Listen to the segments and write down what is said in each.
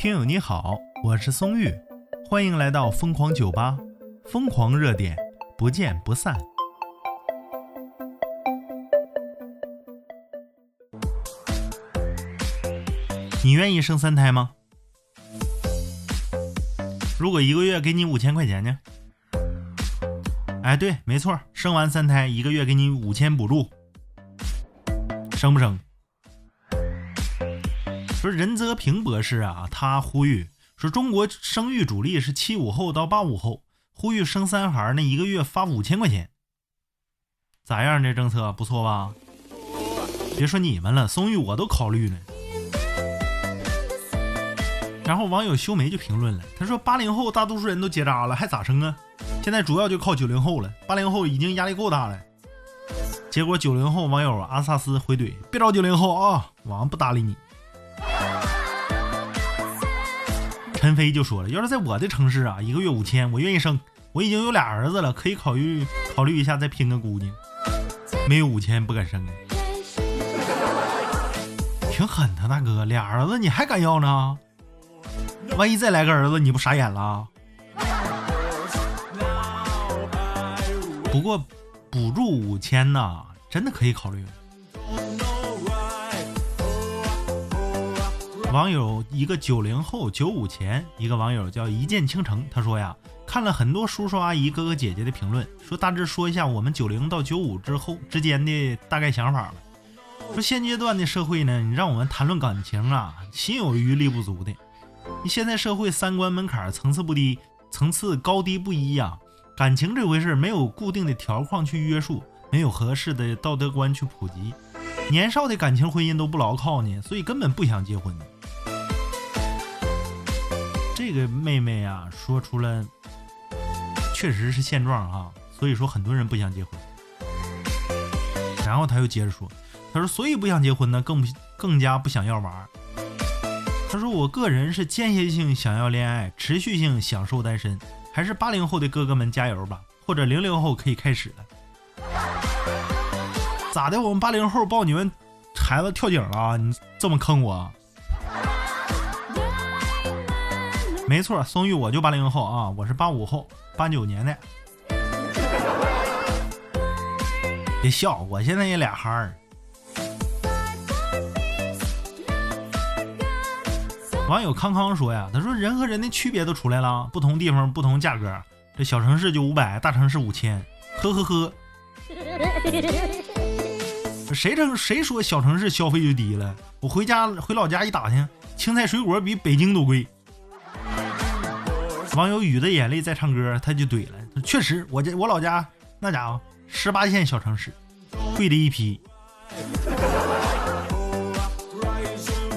听友你好，我是松玉，欢迎来到疯狂酒吧，疯狂热点，不见不散。你愿意生三胎吗？如果一个月给你五千块钱呢？哎，对，没错，生完三胎一个月给你五千补助，生不生？说任泽平博士啊，他呼吁说，中国生育主力是七五后到八五后，呼吁生三孩那一个月发五千块钱，咋样？这政策不错吧？别说你们了，松玉我都考虑呢。然后网友修眉就评论了，他说八零后大多数人都结扎了，还咋生啊？现在主要就靠九零后了，八零后已经压力够大了。结果九零后网友阿萨斯回怼，别找九零后啊，网上不搭理你。陈飞就说了：“要是在我的城市啊，一个月五千，我愿意生。我已经有俩儿子了，可以考虑考虑一下再拼个姑娘。没有五千不敢生啊，挺狠的，大哥，俩儿子你还敢要呢？万一再来个儿子，你不傻眼了？不过补助五千呢，真的可以考虑。”网友一个九零后九五前，一个网友叫一见倾城，他说呀，看了很多叔叔阿姨哥哥姐姐的评论，说大致说一下我们九零到九五之后之间的大概想法吧。说现阶段的社会呢，你让我们谈论感情啊，心有余力不足的。你现在社会三观门槛层次不低，层次高低不一呀。感情这回事没有固定的条框去约束，没有合适的道德观去普及，年少的感情婚姻都不牢靠呢，所以根本不想结婚。这个妹妹啊，说出了确实是现状啊，所以说很多人不想结婚。然后他又接着说，他说所以不想结婚呢，更不更加不想要娃。他说我个人是间歇性想要恋爱，持续性享受单身。还是八零后的哥哥们加油吧，或者零零后可以开始了。咋的？我们八零后抱你们孩子跳井了？你这么坑我？没错，松玉我就八零后啊，我是八五后，八九年的。别笑，我现在也俩孩儿。网友康康说呀，他说人和人的区别都出来了，不同地方不同价格，这小城市就五百，大城市五千，呵呵呵。谁成谁说小城市消费就低了？我回家回老家一打听，青菜水果比北京都贵。网友雨的眼泪在唱歌，他就怼了。确实，我家我老家那家伙十八线小城市，贵的一批。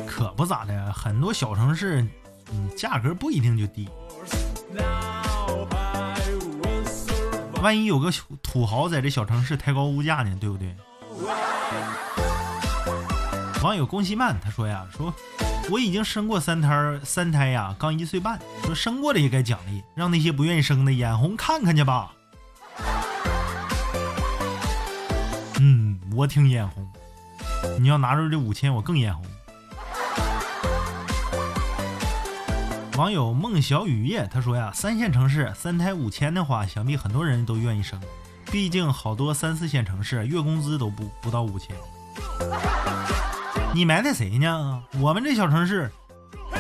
可不咋的，很多小城市，嗯，价格不一定就低。万一有个土豪在这小城市抬高物价呢，对不对？网友龚西曼他说呀，说。我已经生过三胎，三胎呀，刚一岁半。说生过的也该奖励，让那些不愿意生的眼红看看去吧。嗯，我挺眼红。你要拿出这五千，我更眼红。网友孟小雨夜他说呀，三线城市三胎五千的话，想必很多人都愿意生。毕竟好多三四线城市月工资都不不到五千。你埋汰谁呢？我们这小城市，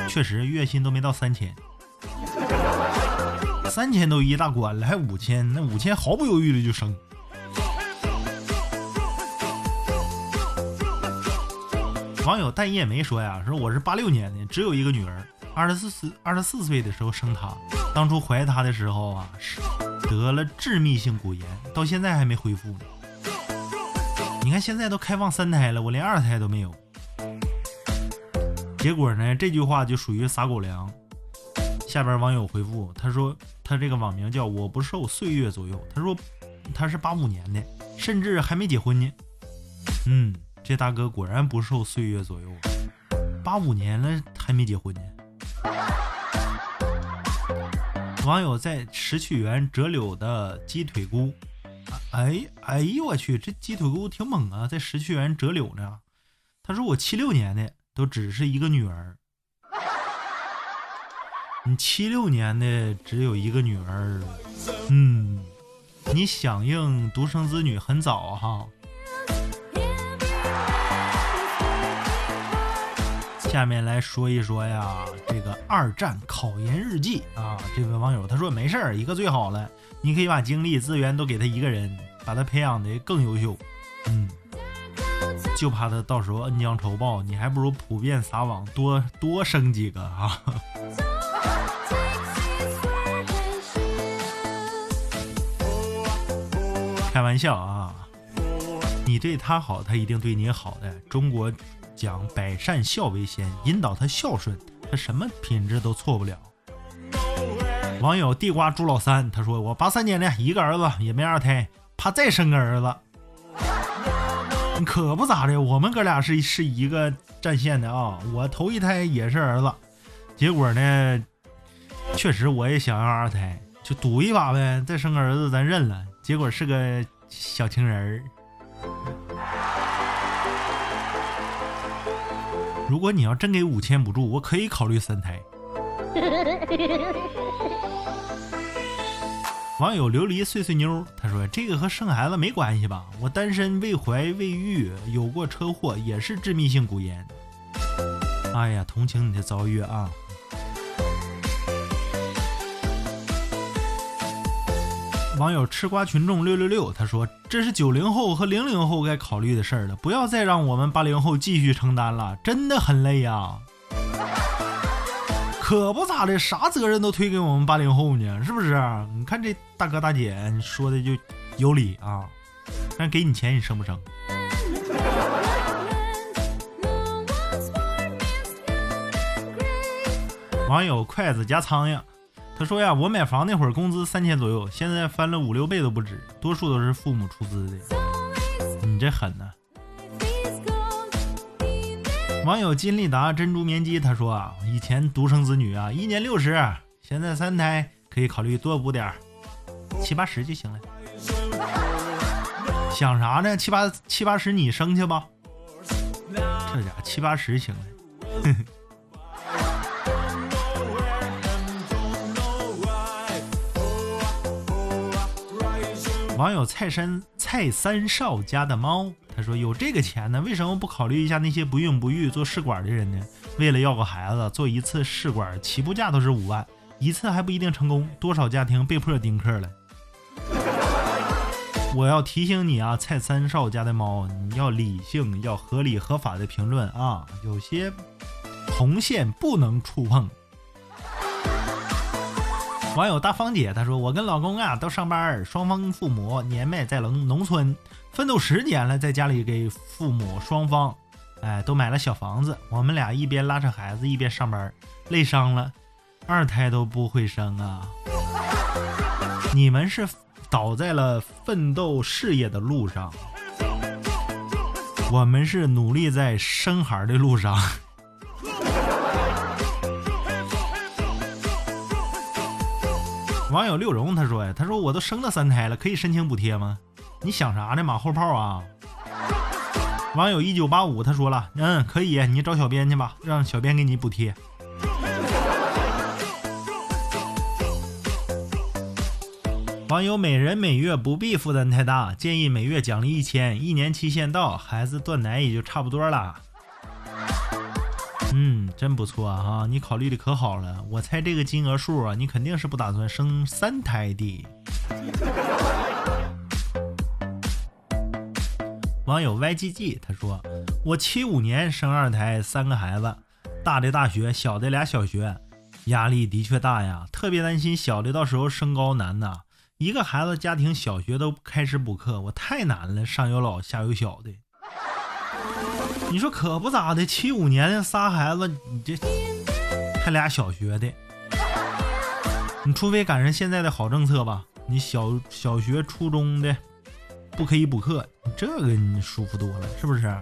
确实月薪都没到三千，三千都一大关了，还五千，那五千毫不犹豫的就升。网友淡叶梅说呀，说我是八六年的，只有一个女儿，二十四岁二十四岁的时候生他，当初怀他的时候啊，是得了致密性骨炎，到现在还没恢复呢。你看现在都开放三胎了，我连二胎都没有。结果呢？这句话就属于撒狗粮。下边网友回复他说：“他这个网名叫我不受岁月左右。”他说他是八五年的，甚至还没结婚呢。嗯，这大哥果然不受岁月左右，八五年了还没结婚呢。网友在石渠园折柳的鸡腿菇，哎哎呦我去，这鸡腿菇挺猛啊，在石渠园折柳呢。他说我七六年的。都只是一个女儿，你七六年的只有一个女儿，嗯，你响应独生子女很早哈。下面来说一说呀，这个二战考研日记啊，这位网友他说没事儿，一个最好了，你可以把精力资源都给他一个人，把他培养的更优秀，嗯，就怕他到时候恩将仇报，你还不如普遍撒网，多多生几个啊。开玩笑啊，你对他好，他一定对你好的。中国。讲百善孝为先，引导他孝顺，他什么品质都错不了。网友地瓜朱老三他说：“我八三年的一个儿子也没二胎，怕再生个儿子。”可不咋的，我们哥俩是是一个战线的啊。我头一胎也是儿子，结果呢，确实我也想要二胎，就赌一把呗，再生个儿子咱认了。结果是个小情人儿。如果你要真给五千补助，我可以考虑三胎。网友琉璃碎碎妞他说：“这个和生孩子没关系吧？我单身未怀未育，有过车祸，也是致密性骨炎。”哎呀，同情你的遭遇啊！网友吃瓜群众六六六他说：“这是九零后和零零后该考虑的事儿了，不要再让我们八零后继续承担了，真的很累呀。”可不咋的，啥责任都推给我们八零后呢，是不是？你看这大哥大姐说的就有理啊，但给你钱你生不生？网友筷子夹苍蝇。他说呀，我买房那会儿工资三千左右，现在翻了五六倍都不止，多数都是父母出资的。你这狠呐！网友金利达珍珠棉机他说啊，以前独生子女啊，一年六十，现在三胎可以考虑多补点儿，七八十就行了。想啥呢？七八七八十你生去吧，这家伙七八十行了。呵 呵网友蔡山蔡三少家的猫，他说有这个钱呢，为什么不考虑一下那些不孕不育做试管的人呢？为了要个孩子，做一次试管起步价都是五万，一次还不一定成功，多少家庭被迫丁克了。我要提醒你啊，蔡三少家的猫，你要理性，要合理合法的评论啊，有些红线不能触碰。网友大芳姐她说：“我跟老公啊都上班，双方父母年迈在农农村，奋斗十年了，在家里给父母双方，哎，都买了小房子。我们俩一边拉扯孩子，一边上班，累伤了，二胎都不会生啊！你们是倒在了奋斗事业的路上，我们是努力在生孩的路上。”网友六荣他说呀，他说我都生了三胎了，可以申请补贴吗？你想啥呢？马后炮啊！网友一九八五他说了，嗯，可以，你找小编去吧，让小编给你补贴。网友每人每月不必负担太大，建议每月奖励一千，一年期限到，孩子断奶也就差不多了。嗯，真不错哈，你考虑的可好了。我猜这个金额数啊，你肯定是不打算生三胎的。网友 YGG 他说：“我七五年生二胎，三个孩子，大的大学，小的俩小学，压力的确大呀，特别担心小的到时候升高难呐。一个孩子家庭小学都开始补课，我太难了，上有老下有小的。”你说可不咋的，七五年的仨孩子，你这还俩小学的，你除非赶上现在的好政策吧，你小小学、初中的不可以补课，这个你舒服多了，是不是？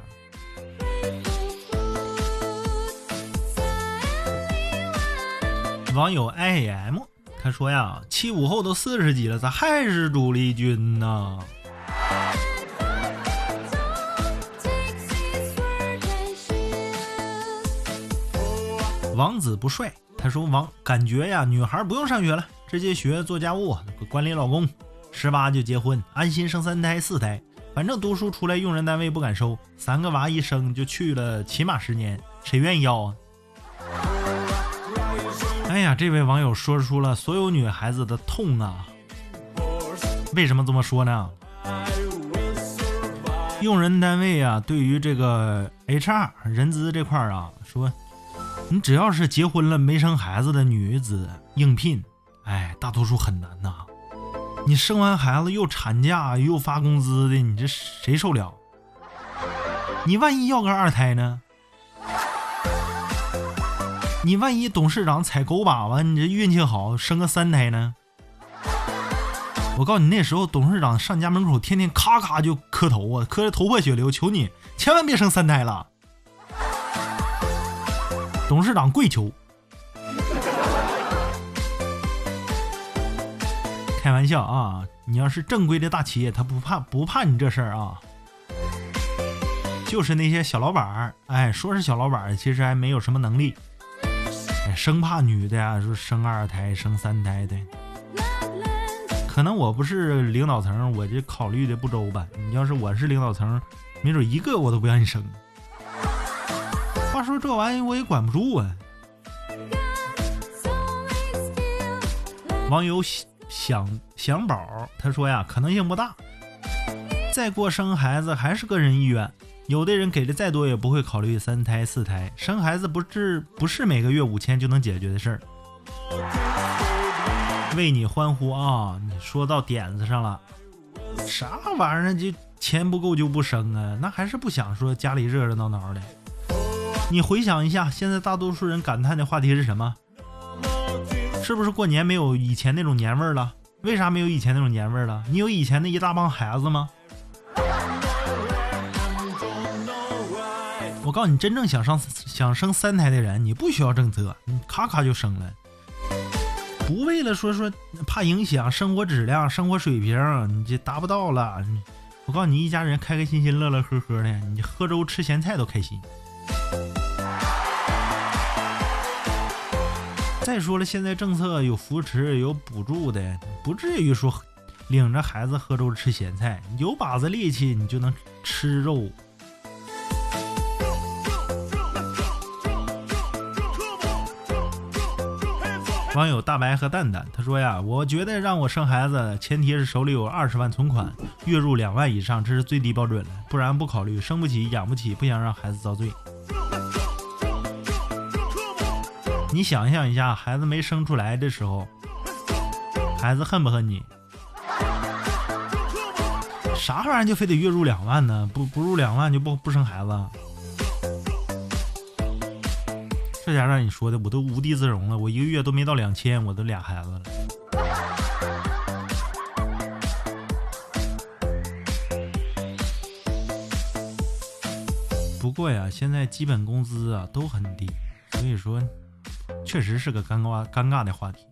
网友 i m 他说呀，七五后都四十几了，咋还是主力军呢？王子不帅，他说王感觉呀，女孩不用上学了，直接学做家务，管理老公，十八就结婚，安心生三胎四胎，反正读书出来用人单位不敢收，三个娃一生就去了，起码十年，谁愿意要啊？哎呀，这位网友说出了所有女孩子的痛啊！为什么这么说呢？用人单位啊，对于这个 HR 人资这块儿啊，说你只要是结婚了没生孩子的女子应聘，哎，大多数很难呐。你生完孩子又产假又发工资的，你这谁受了？你万一要个二胎呢？你万一董事长踩狗粑粑，你这运气好生个三胎呢？我告诉你，那时候董事长上家门口，天天咔咔就磕头啊，磕的头破血流。求你千万别生三胎了，董事长跪求。开玩笑啊，你要是正规的大企业，他不怕不怕你这事儿啊。就是那些小老板儿，哎，说是小老板儿，其实还没有什么能力，哎，生怕女的呀，说生二胎、生三胎的。可能我不是领导层，我这考虑的不周吧。你要是我是领导层，没准一个我都不让你生。他说这玩意我也管不住啊。网友想想宝他说呀，可能性不大。再过生孩子还是个人意愿，有的人给的再多也不会考虑三胎四胎。生孩子不是不是每个月五千就能解决的事儿。为你欢呼啊！你说到点子上了，啥玩意儿？就钱不够就不生啊？那还是不想说家里热热闹闹的。你回想一下，现在大多数人感叹的话题是什么？是不是过年没有以前那种年味儿了？为啥没有以前那种年味儿了？你有以前那一大帮孩子吗？我告诉你，真正想上想生三胎的人，你不需要政策，你咔咔就生了。不为了说说怕影响生活质量、生活水平，你这达不到了。我告诉你，一家人开开心心、乐乐呵呵的，你喝粥吃咸菜都开心。再说了，现在政策有扶持、有补助的，不至于说领着孩子喝粥吃咸菜。有把子力气，你就能吃肉。网友大白和蛋蛋他说呀，我觉得让我生孩子，前提是手里有二十万存款，月入两万以上，这是最低标准了，不然不考虑。生不起，养不起，不想让孩子遭罪。你想象一下，孩子没生出来的时候，孩子恨不恨你？啥玩意儿就非得月入两万呢？不不入两万就不不生孩子？这家让你说的，我都无地自容了。我一个月都没到两千，我都俩孩子了。不过呀，现在基本工资啊都很低，所以说确实是个尴尬尴尬的话题。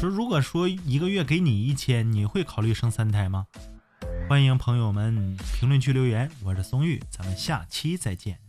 说如果说一个月给你一千，你会考虑生三胎吗？欢迎朋友们评论区留言，我是松玉，咱们下期再见。